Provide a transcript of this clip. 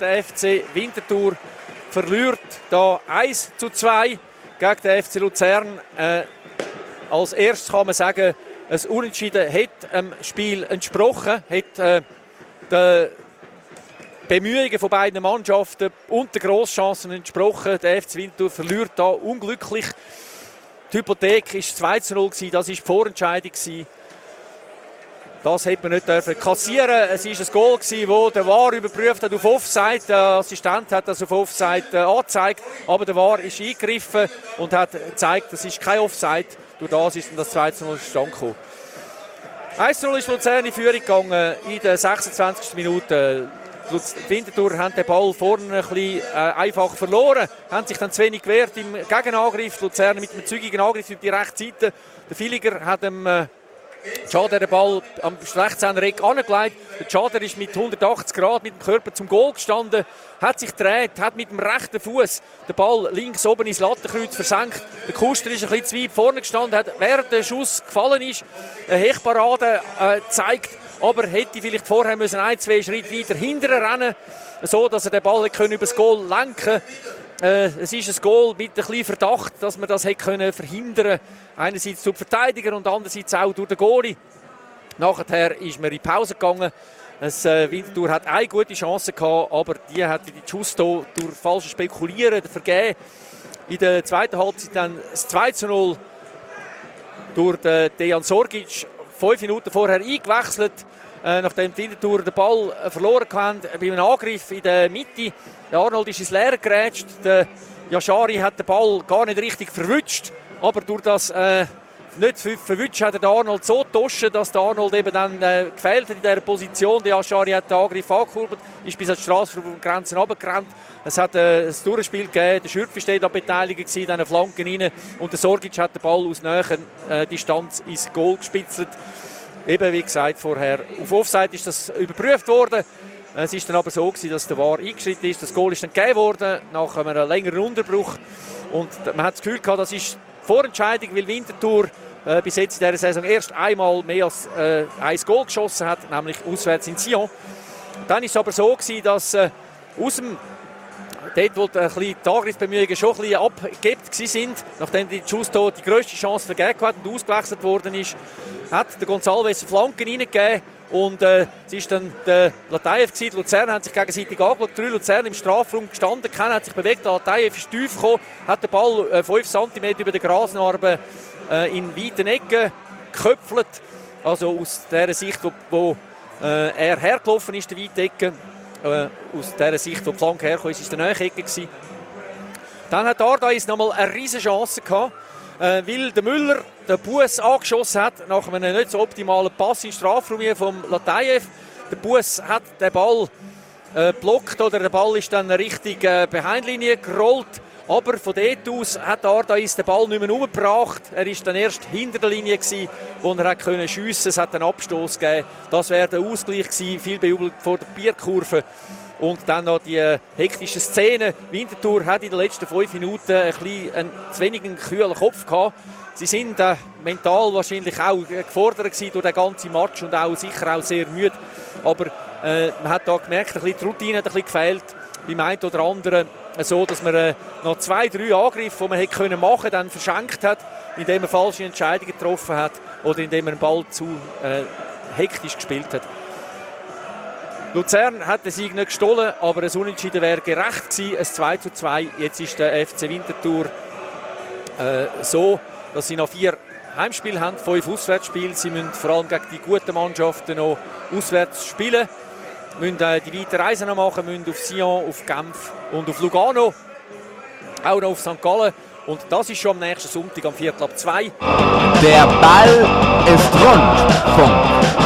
Der FC Winterthur verliert da 1 zu 2 gegen den FC Luzern. Äh, als erstes kann man sagen, ein Unentschieden hat dem Spiel entsprochen, hat äh, den Bemühungen von beiden Mannschaften und den Grosschancen entsprochen. Der FC Winterthur verliert da unglücklich. Die Hypothek war 2 zu 0, das war die Vorentscheidung. Das hätte man nicht dürfen kassieren. Es war ein Goal, das der VAR überprüft hat auf Offside. Der Assistent hat das auf Offside äh, angezeigt, aber der VAR ist eingegriffen und hat gezeigt, es ist kein Offside. Durch das ist das 2 zu 0 zustande gekommen. 1 0 ist Luzern in Führung gegangen in der 26. Minute. Winterthur haben den Ball vorne ein bisschen äh, einfach verloren, haben sich dann zu wenig gewehrt im Gegenangriff. Luzern mit einem zügigen Angriff auf die rechte Seite. Der Filiger hat dem äh, Schader den Ball am 16 Eck angelegt. Der Schader ist mit 180 Grad mit dem Körper zum Goal gestanden, hat sich gedreht, hat mit dem rechten Fuß den Ball links oben ins Lattenkreuz versenkt. Der Kuster ist ein bisschen zu weit vorne gestanden, hat während der Schuss gefallen ist, eine Hechparade äh, aber hätte vielleicht vorher müssen ein, zwei Schritte weiter hinterher rennen, so dass er den Ball über das Goal lenken äh, es ist ein Goal mit ein bisschen Verdacht, dass man das hätte können Einerseits durch Verteidiger und andererseits auch durch den Goalie. Nachher ist man in die Pause gegangen. Das äh, Winterthur hat eine gute Chance gehabt, aber die hat die Justo durch falsches Spekulieren vergeben. In der zweiten Halbzeit dann das 2 zu 0 durch Dejan Sorgic. Fünf Minuten vorher eingewechselt. Äh, nachdem die Winterthur den Ball äh, verloren haben, bei einem Angriff in der Mitte. Der Arnold ist ins Leere gerätscht. Der Yashari hat den Ball gar nicht richtig verwünscht, aber durch das äh, nicht verwünscht hat der Arnold so getoschen, dass der Arnold eben dann äh, gefehlt hat in dieser Position. Der Yashari hat den Angriff angekurbelt, ist bis an die Straßengrenzen runtergerannt. Es hat äh, ein Durchspiel gegeben, der Schürpf steht an Beteiligung gewesen, dann Flanken rein und der Sorgic hat den Ball aus näher äh, Distanz ins Goal gespitzelt. Eben wie gesagt vorher, auf Offside ist das überprüft worden. Es ist dann aber so gewesen, dass der VAR eingeschritten ist. Das Goal ist dann gegeben worden nach einem längeren Unterbruch. Und man hat das Gefühl gehabt, das ist Vorentscheidung, weil Winterthur äh, bis jetzt in dieser Saison erst einmal mehr als äh, ein Goal geschossen hat, nämlich auswärts in Sion. Dann ist es aber so gewesen, dass äh, aus dem dort, wo die Angriffsbemühungen schon ein bisschen abgegebt sind, nachdem die Justo die grösste Chance vergeben hat und ausgewechselt worden ist, hat der González Flanken reingegeben und äh, es ist dann der Latayev gewesen. Luzern haben sich gegenseitig angeschaut. Drei Luzern im Strafraum gestanden. Keiner hat sich bewegt. Der Latayev ist tief gekommen, hat den Ball äh, 5 cm über den Grasnarben äh, in weiten Ecken geköpfelt. Also aus der Sicht, wo, wo äh, er hergelaufen ist, der weite Ecke. Äh, aus der Sicht, wo die Flanke herkam, ist es der Nähe-Ecke Dann hat Ardais nochmal eine riesige Chance gehabt, äh, weil der Müller den Bus angeschossen hat, nach einem nicht so optimalen Pass in Strafraum vom Latayev. Der Bus hat den Ball äh, blockt oder der Ball ist dann Richtung äh, Behindlinie gerollt. Aber von dort aus hat Ardais den Ball nicht mehr umgebracht. Er war dann erst hinter der Linie, gewesen, wo er schiessen konnte. Es hat einen Abstoß gegeben. Das wäre der Ausgleich gewesen. Viel bejubelt vor der Bierkurve. Und dann noch die äh, hektische Szene. Winterthur hat in den letzten fünf Minuten ein bisschen einen zu wenig kühlen Kopf gehabt. Sie sind äh, mental wahrscheinlich auch gefordert gewesen durch den ganzen Match und auch sicher auch sehr müde. Aber äh, man hat da gemerkt, ein bisschen die Routine hat ein bisschen gefehlt beim einen oder anderen so, dass man äh, noch zwei, drei Angriffe, die man hätte können machen dann verschenkt hat, indem man falsche Entscheidungen getroffen hat oder indem man den Ball zu äh, hektisch gespielt hat. Luzern hat den Sieg nicht gestohlen, aber ein Unentschieden wäre gerecht gewesen, ein 2 zu 2. Jetzt ist der FC Winterthur äh, so, dass sie noch vier Heimspiele haben, fünf Auswärtsspiele. Sie müssen vor allem gegen die guten Mannschaften noch auswärts spielen müssen äh, die weiteren Reisen noch machen, müssen auf Sion, auf Genf und auf Lugano, auch noch auf St. Gallen. Und das ist schon am nächsten Sonntag am Viertel ab 2. Der Ball ist rund.